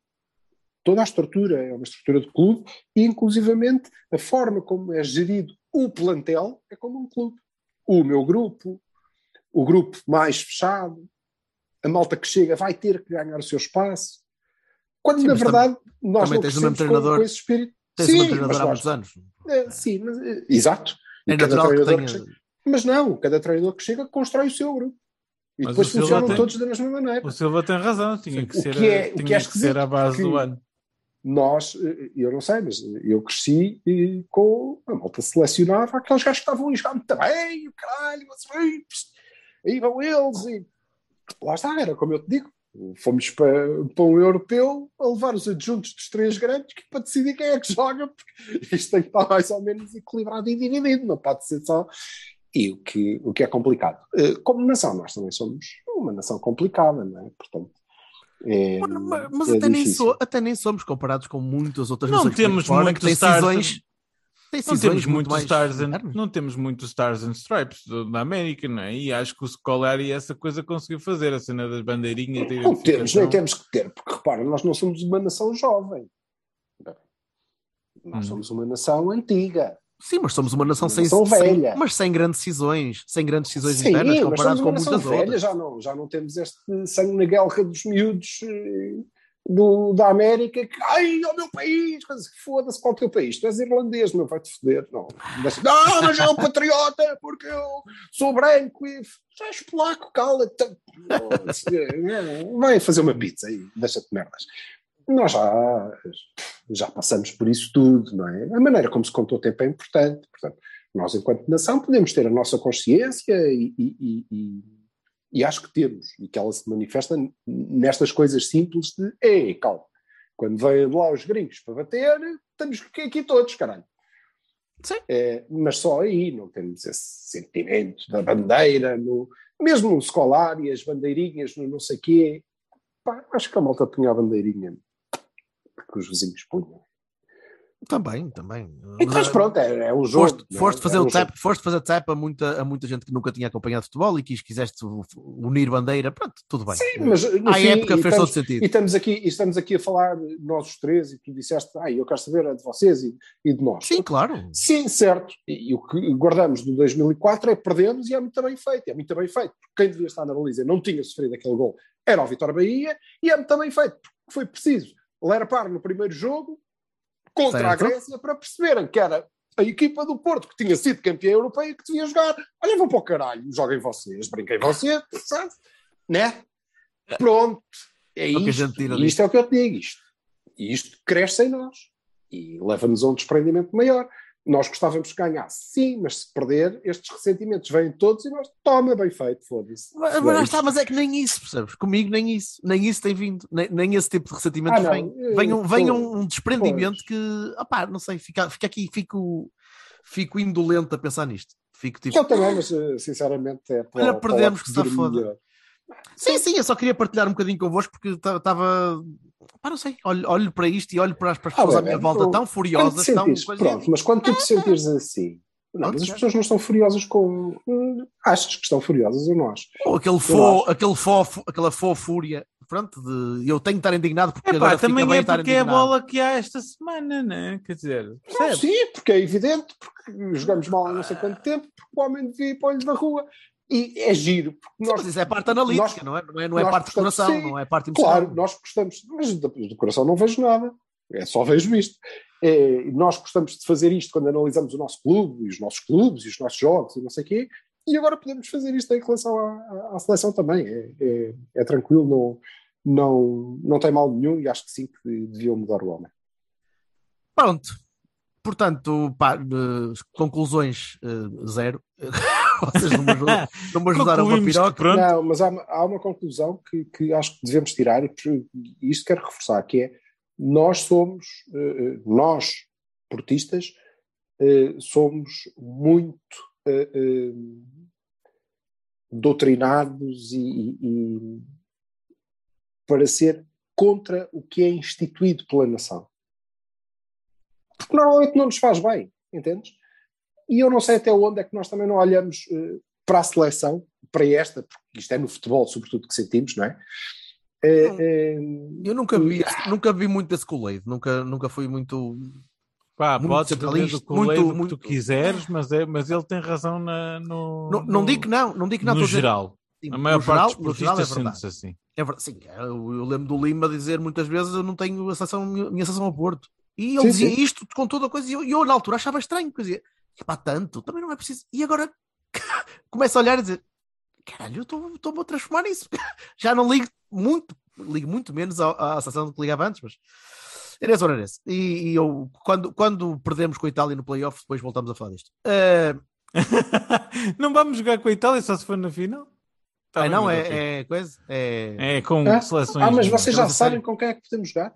Toda a estrutura é uma estrutura de clube, e inclusivamente a forma como é gerido o plantel é como um clube. O meu grupo, o grupo mais fechado, a malta que chega vai ter que ganhar o seu espaço. Quando Sim, na verdade nós também não tens o mesmo treinador. com esse espírito. Tens Sim, uma treinadora mas há muitos anos. É, sim, mas, eh, exato. É E cada natural que treinador tenha. que chega- Mas não, cada treinador que chega constrói o seu grupo. E Mas depois funcionam tem- todos da mesma maneira. O Silva tem razão, tinha Sim. que O ser, que é- o tinha que é que ser a base do que- ano. Nós, eh, eu não sei, mas eu cresci eh, com a malta selecionava aqueles gajos que estavam a jogar muito bem, o caralho, mas aí vão eles e lá está, era como eu te digo. Fomos para, para um europeu a levar os adjuntos dos três grandes que, para decidir quem é que joga, porque isto tem que estar mais ou menos equilibrado e dividido, não pode ser só. E o que, o que é complicado. Eh, Como nação, nós também somos uma nação complicada, não é? Portanto, é, Mas, mas é até, nem so- até nem somos comparados com muitas outras Não nações temos fora muitos que têm stars decisões. têm Não temos muito muitos mais stars and, não temos muitos stars and stripes da América, não é? E acho que o Scolari essa coisa conseguiu fazer, a cena das bandeirinhas. Não temos, nem temos que ter, porque repara, nós não somos uma nação jovem. Nós Hum. somos uma nação antiga. Sim, mas somos uma nação sem, nação sem- velha. mas sem grandes decisões, sem grandes decisões Sim, internas comparado com muitas velha, outras. já não, já não temos este sangue na guerra dos miúdos eh, do, da América que, ai, é o meu país, foda-se qual é o teu país, tu és irlandês, meu, vai-te foder. Não, não, mas é um patriota, porque eu sou branco e já és polaco, cala-te. Vai fazer uma pizza e deixa-te merdas. Nós já, já passamos por isso tudo, não é? A maneira como se contou o tempo é importante, portanto, nós, enquanto nação, podemos ter a nossa consciência e, e- e- e- acho que temos, e que ela se manifesta nestas coisas simples de ei, calma, quando vêm lá os gringos para bater, estamos aqui, todos, caralho. Sim. É, mas só aí não temos esse sentimento da bandeira, no, mesmo no escolar e as bandeirinhas, no não sei quê. Pá, acho que a malta punha a bandeirinha porque os vizinhos punham. Também, também. Então, mas pronto, é, é um jogo. Foste, não é? foste fazer É o tap, jogo. foste fazer tap a muita, a muita gente que nunca tinha acompanhado futebol e quis, quiseste unir bandeira, pronto, tudo bem. Sim, mas no à fim, época fez todo estamos- sentido. E estamos aqui, e estamos aqui a falar, nós os três, e tu disseste, ah, eu quero saber a de vocês e, e de nós. Sim, claro. Sim, certo. E, e o que guardamos do 2004 é perdemos e é muito bem feito. É muito bem feito. Quem devia estar na baliza e não tinha sofrido aquele gol era o Vitória Bahia e é muito bem feito. Porque foi preciso ler par no primeiro jogo contra Certo. a Grécia para perceberem que era a equipa do Porto que tinha sido campeã europeia que devia jogar. Olha, vão para o caralho, joguem vocês, brinquem vocês, sabe? Né? Pronto. É a isto. disto. isto é o que eu te digo. Isto. E isto cresce em nós e leva-nos a um desprendimento maior. Nós gostávamos de ganhar, sim, mas se perder, estes ressentimentos vêm todos e nós, toma, bem feito, foda-se. Mas, mas está, mas é que nem isso, percebes? Comigo nem isso, nem isso tem vindo, nem, nem esse tipo de ressentimentos Ah, vem. eu- Vem, um, vem pois, um, um desprendimento que, opá, não sei, fica, fica aqui, fico, fico indolente a pensar nisto. Fico tipo, Eu também, mas eh, sinceramente é para, Olha, para perdemos, que está foda. Sim, sim, eu só queria partilhar um bocadinho convosco porque estava. Pá, não sei, olho, olho para isto e olho para as, Ah, pessoas à bem, minha bem, volta tão furiosas, tão. pronto, mas quando tu te sentires assim, não, mas as pessoas não estão furiosas com. hum, Achas que estão furiosas ou nós? Ou aquele fó, aquele fó, aquela fó fúria, pronto, de eu tenho que estar indignado porque Epá, agora também bem é estar porque é a bola que há esta semana, né? Quer dizer, Não, sim, porque é evidente, porque jogamos mal há não sei quanto tempo, porque o homem devia ir para o olho da rua. E é giro, porque Sim, nós mas isso é parte analítica, nós- não é? Não é, não é parte de gostamos- coração, sim, não é parte emocional. Claro, nós gostamos, mas do, do coração não vejo nada, é só vejo isto. É, nós gostamos de fazer isto quando analisamos o nosso clube, e os nossos clubes, e os nossos jogos, e não sei o quê, e agora podemos fazer isto em relação à, à- à seleção também. É, é- é tranquilo, não, não, não tem mal nenhum, e acho que sim que deviam mudar o homem. Pronto. Portanto, pá, eh, conclusões eh, zero. Vocês não me ajudam- não me ajudaram uma piroca. pronto. Não, mas há, uma- há uma conclusão que, que acho que devemos tirar, e e isto quero reforçar, que é nós somos, eh, eh, nós, portistas, eh, somos muito doutrinados e, e- e para ser contra o que é instituído pela nação. Porque normalmente não nos faz bem, entendes? E eu não sei até onde é que nós também não olhamos eh, para a seleção, para esta, porque isto é no futebol, sobretudo, que sentimos, não é? Eh, Eu nunca vi, nunca vi muito desse Kool-Aid, nunca, nunca fui muito. Pá, Muito podes fazer do muito- o que tu quiseres, mas, é, mas ele tem razão na, no, Não, não no- digo que não, não digo que não. no geral. Sim, A maior no parte geral- dos no geral portistas é verdade. sente-se assim. É verdade, sim. Eu, eu lembro do Lima dizer muitas vezes eu não tenho a seleção, minha seleção ao Porto. E ele Sim, dizia sim. isto com toda a coisa e eu, eu, na altura achava estranho, quer dizer, pá, tanto, também não é preciso. E agora começo a olhar e dizer, caralho, eu estou- estou-me a transformar nisso. Já não ligo muito, ligo muito menos à, à seleção do que ligava antes, mas era esse não era esse. E, e eu, quando, quando perdemos com a Itália no playoff, depois voltamos a falar disto. Eh, não vamos jogar com a Itália só se for na final? Tá Ah, bem, não, mas é, ok. é coisa? É... É com Ah, seleções. Ah, mas vocês já sabem com quem é que podemos jogar?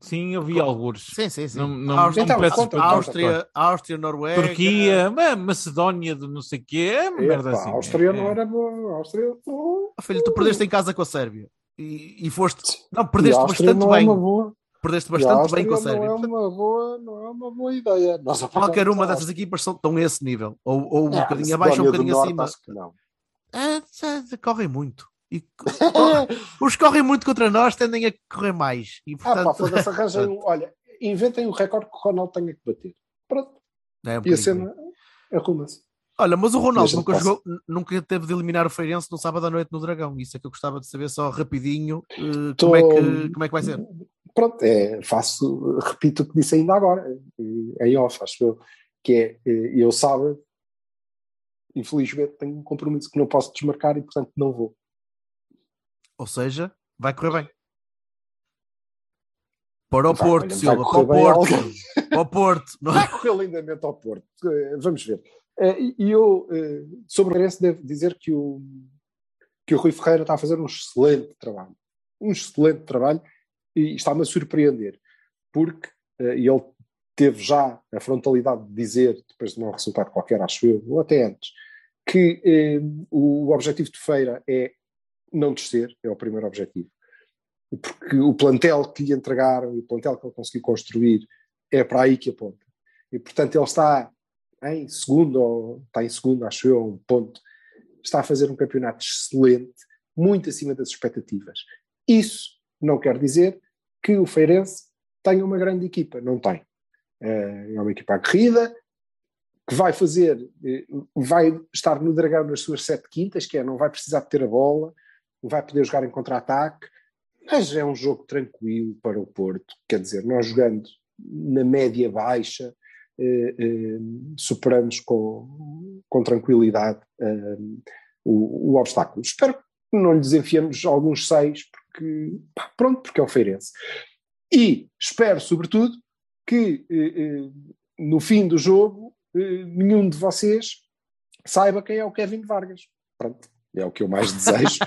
Sim, eu vi alguns. Sim, sim, sim. Não, não, Áustria, não Então, peço conta, Áustria, Áustria, Noruega. Turquia, ma- Macedónia do não sei o quê, é uma merda assim. a Áustria é, não é. era boa. A Áustria. Oh, filho, tu perdeste em casa com a Sérvia. E, e foste. Não, perdeste Áustria bastante não é bem. uma boa. Perdeste bastante bem com a Sérvia. Não é uma boa, não é uma boa ideia. Nós Qualquer uma dessas equipas são, estão a esse nível. Ou, ou um Ah, bocadinho abaixo ou um bocadinho acima. Acho que não. Ah, correm muito. E os que correm muito contra nós tendem a correr mais. E, Ah, pá, portanto, arranjem. Olha, inventem o recorde que o Ronaldo tenha que bater. Pronto. É um E a cena arruma-se. Olha, mas o Ronaldo nunca, jogou, nunca teve de eliminar o Feirense no sábado à noite no Dragão. Isso é que eu gostava de saber só rapidinho eh, Tô- como, é que, como é que vai ser. Pronto, é, faço, repito o que disse ainda agora, eh, em off, acho eu, que é, eh, eu sábado, infelizmente, tenho um compromisso que não posso desmarcar e, portanto, não vou. Ou seja, vai correr bem. Para o Vai, Porto, Silva, para o Porto. Para o Porto. Não é? Vai correr lindamente ao Porto. Eh, Vamos ver. Eh, E eu, eh, sobre o Feirense, devo dizer que o, que o Rui Ferreira está a fazer um excelente trabalho. Um excelente trabalho e está-me a surpreender. Porque ele teve já a frontalidade de dizer, depois de um resultado qualquer, acho eu, ou até antes, que eh, o objetivo de Feira é não descer, é o primeiro objetivo. Porque o plantel que lhe entregaram e o plantel que ele conseguiu construir é para aí que aponta. E, portanto, ele está em segundo, ou está em segundo, acho eu, um ponto. Está a fazer um campeonato excelente, muito acima das expectativas. Isso não quer dizer que o Feirense tenha uma grande equipa. Não tem. Eh, É uma equipa aguerrida, que vai fazer, eh, vai estar no Dragão nas suas sete quintas, que é, não vai precisar de ter a bola, vai poder jogar em contra-ataque, mas é um jogo tranquilo para o Porto. Quer dizer, nós jogando na média baixa, eh, eh, superamos com, com tranquilidade eh, o, o obstáculo. Espero que não lhe desenfiemos alguns seis, porque, pá, pronto, porque é o Feirense. E espero, sobretudo, que eh, eh, no fim do jogo eh, nenhum de vocês saiba quem é o Kevin Vargas. Pronto, é o que eu mais desejo,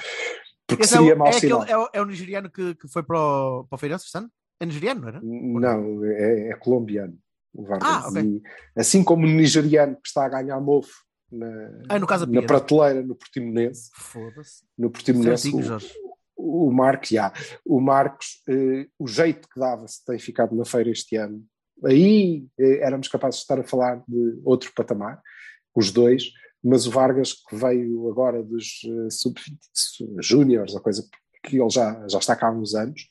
porque Esse é, seria o, mau é, sinal. aquele, é, o, é o nigeriano que, que foi para o, para o Feirense este ano? É nigeriano, não era? Não, é, é colombiano. O Vargas. Ah, ok. E, assim como o nigeriano que está a ganhar mofo na, Ah, no Casa na prateleira no Portimonense, Foda-se. no Portimonense o, o Marcos, já, o Marcos, eh, o jeito que dava se tem ficado na feira este ano, aí eh, éramos capazes de estar a falar de outro patamar, os dois, mas o Vargas que veio agora dos eh, sub-20 júniores, a coisa que ele já, já está cá há uns anos,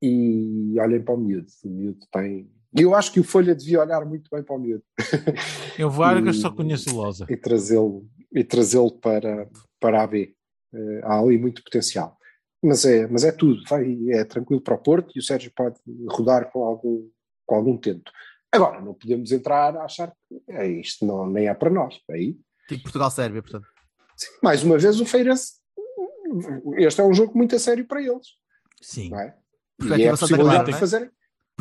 e olhem para o miúdo, o miúdo tem... Eu acho que o Folha devia olhar muito bem para o miúdo Eu Vargas E- só conheço o Loza. e trazê-lo e trazê-lo para, para a B. Eh, há ali muito potencial. Mas é, mas é tudo, vai, é tranquilo para o Porto e o Sérgio pode rodar com algum, com algum tento. Agora, não podemos entrar a achar que é isto não, nem é para nós. Aí, Tipo Portugal-Sérvia, portanto. sim, mais uma vez, o Feirense, este é um jogo muito a sério para eles. Sim. Não é? E é a Santa possibilidade Clara, de é? fazerem,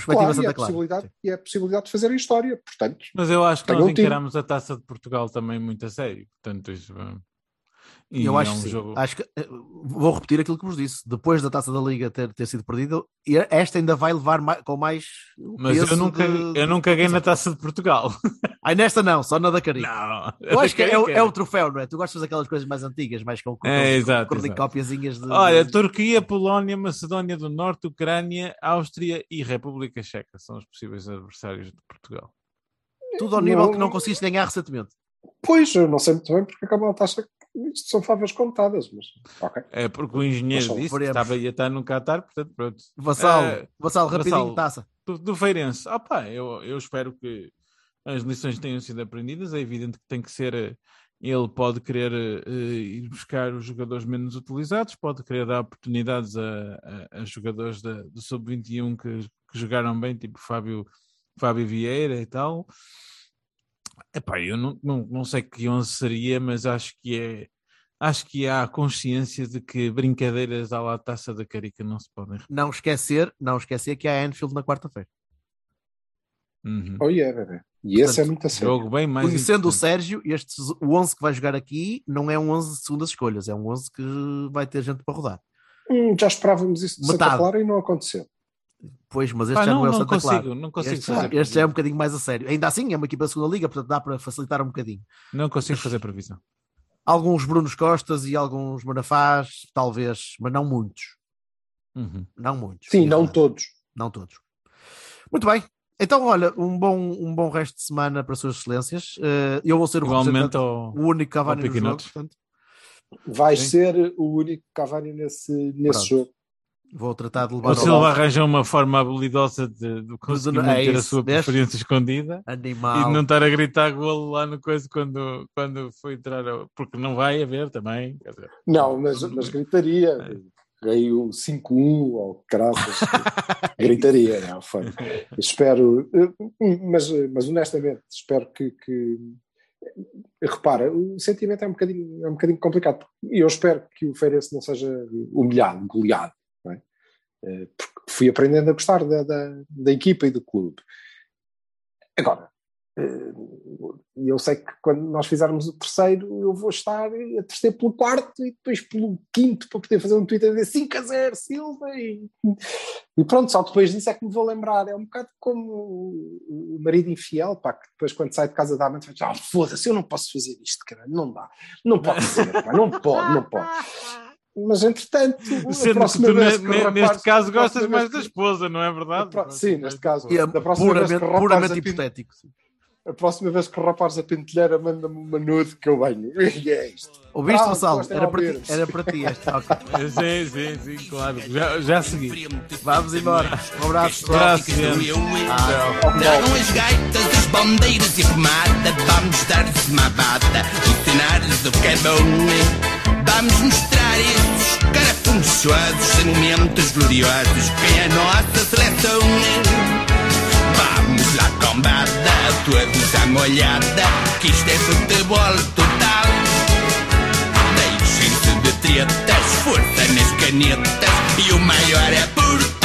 claro, e é Santa a Clara. possibilidade, e é a possibilidade de fazerem história. Portanto, Mas eu acho que nós um encaramos a taça de Portugal também muito a sério. Portanto, isso, e eu é acho um que sim. jogo. Acho que, eh, vou repetir aquilo que vos disse. Depois da taça da Liga ter, ter sido perdida, e esta ainda vai levar mais- com mais. o Mas peso eu nunca, de- eu nunca ganhei na taça de Portugal. Ai, nesta não, só na da Carica. Não. Eu acho que é, é o troféu, não é? Tu gostas daquelas coisas mais antigas, mais com, com, É, com, exato, com exato. cópiazinhas de. Olha, Turquia, Polónia, Macedónia do Norte, Ucrânia, Áustria e República Checa são os possíveis adversários de Portugal. tudo ao nível não- que não conseguiste ganhar recentemente. pois, eu não sei muito bem porque acabou a taxa. Isto são favas contadas, mas ok. É porque o engenheiro disse que estava a estar no Qatar, portanto, pronto. Vassalo, Eh, Vassalo, rapidinho, Vassalo. taça. Do, do Feirense, opa, eu, eu espero que as lições tenham sido aprendidas. É evidente que tem que ser. eh, Ele pode querer eh, ir buscar os jogadores menos utilizados, pode querer dar oportunidades a, a- a jogadores da- do Sub-21 que, que jogaram bem, tipo Fábio, Fábio Vieira e tal. Epá, eu não, não, não sei que 11 seria, mas acho que é. Acho que há consciência de que brincadeiras à lá taça da Carica não se podem Não esquecer, não esquecer que há Anfield na quarta-feira. Uhum. Oh yeah, bebê. E esse Portanto, é muito a sério. Jogo bem mais Conhecendo o. Sérgio, este, o 11 que vai jogar aqui não é um 11 de segundas escolhas, é um 11 que vai ter gente para rodar. Hum, já esperávamos isso de Santa Metade. Clara e não aconteceu. Pois, mas este Pá, já não, não, é o não Santa consigo, Clara. não consigo este, fazer este já é um bocadinho mais a sério. Ainda assim, é uma equipa da segunda liga, portanto dá para facilitar um bocadinho. Não consigo fazer previsão. Alguns Brunos Costas e alguns Manafás, talvez, mas não muitos. Uhum. Não muitos. Sim, É não verdade. todos. Não todos. Muito bem. Então, olha, um bom, um bom resto de semana para Suas Excelências. Eh, eu vou ser o ao, o único Cavani no jogo, portanto, Vais Sim. ser o único Cavani nesse, nesse Pronto. jogo. Vou tratar de levar o ao Silva arranja uma forma habilidosa de, de conseguir é manter a isso, sua vês? preferência escondida e animal. de não estar a gritar golo lá no coisa quando, quando foi entrar, porque não vai haver também. dizer, Não, mas, mas gritaria. Ganhei o 5-1 ou caraças. gritaria, não foi? Espero, eh, mas, mas honestamente, espero que, que- Repara, o sentimento é um bocadinho, é um bocadinho complicado. E eu espero que o Feirense não seja humilhado, goleado. Porque fui aprendendo a gostar da, da, da equipa e do clube. Agora, eh, eu sei que quando nós fizermos o terceiro, eu vou estar a torcer pelo quarto e depois pelo quinto para poder fazer um Twitter de 5 a 0, Silva. E, e pronto, só depois disso é que me vou lembrar. É um bocado como o marido infiel, pá, que depois quando sai de casa da amante, faz, ah, foda-se, eu não posso fazer isto, caralho, não dá. Não pode ser, pá, não pode, não pode. Mas entretanto, a Sendo que tu, vez ne- que rapaz- neste caso, a gostas vez mais que- da esposa, não é verdade? Pro- Sim, neste caso. E é da próxima vez puramente, que rapaz puramente apinte- hipotético. sim. A próxima vez que o rapaz a pentelheira manda-me uma nude que eu venho. E é isto. Ouviste, gostem de Era para ti, era para ti esta. Ok. Sim, sim, sim, claro. Já, já segui. Vamos embora. Um abraço. Abraço, gente. Tragam as gaitas, as bandeiras e a pomada Vamos dar-lhes uma bata Ensinar-lhes o que é bom Vamos mostrar esses Em momentos gloriosos Quem é a nossa seleção Vamos lá combada Todos à molhada Que isto é futebol total. Deixem-se de tretas Força nas canetas E o maior é Portugal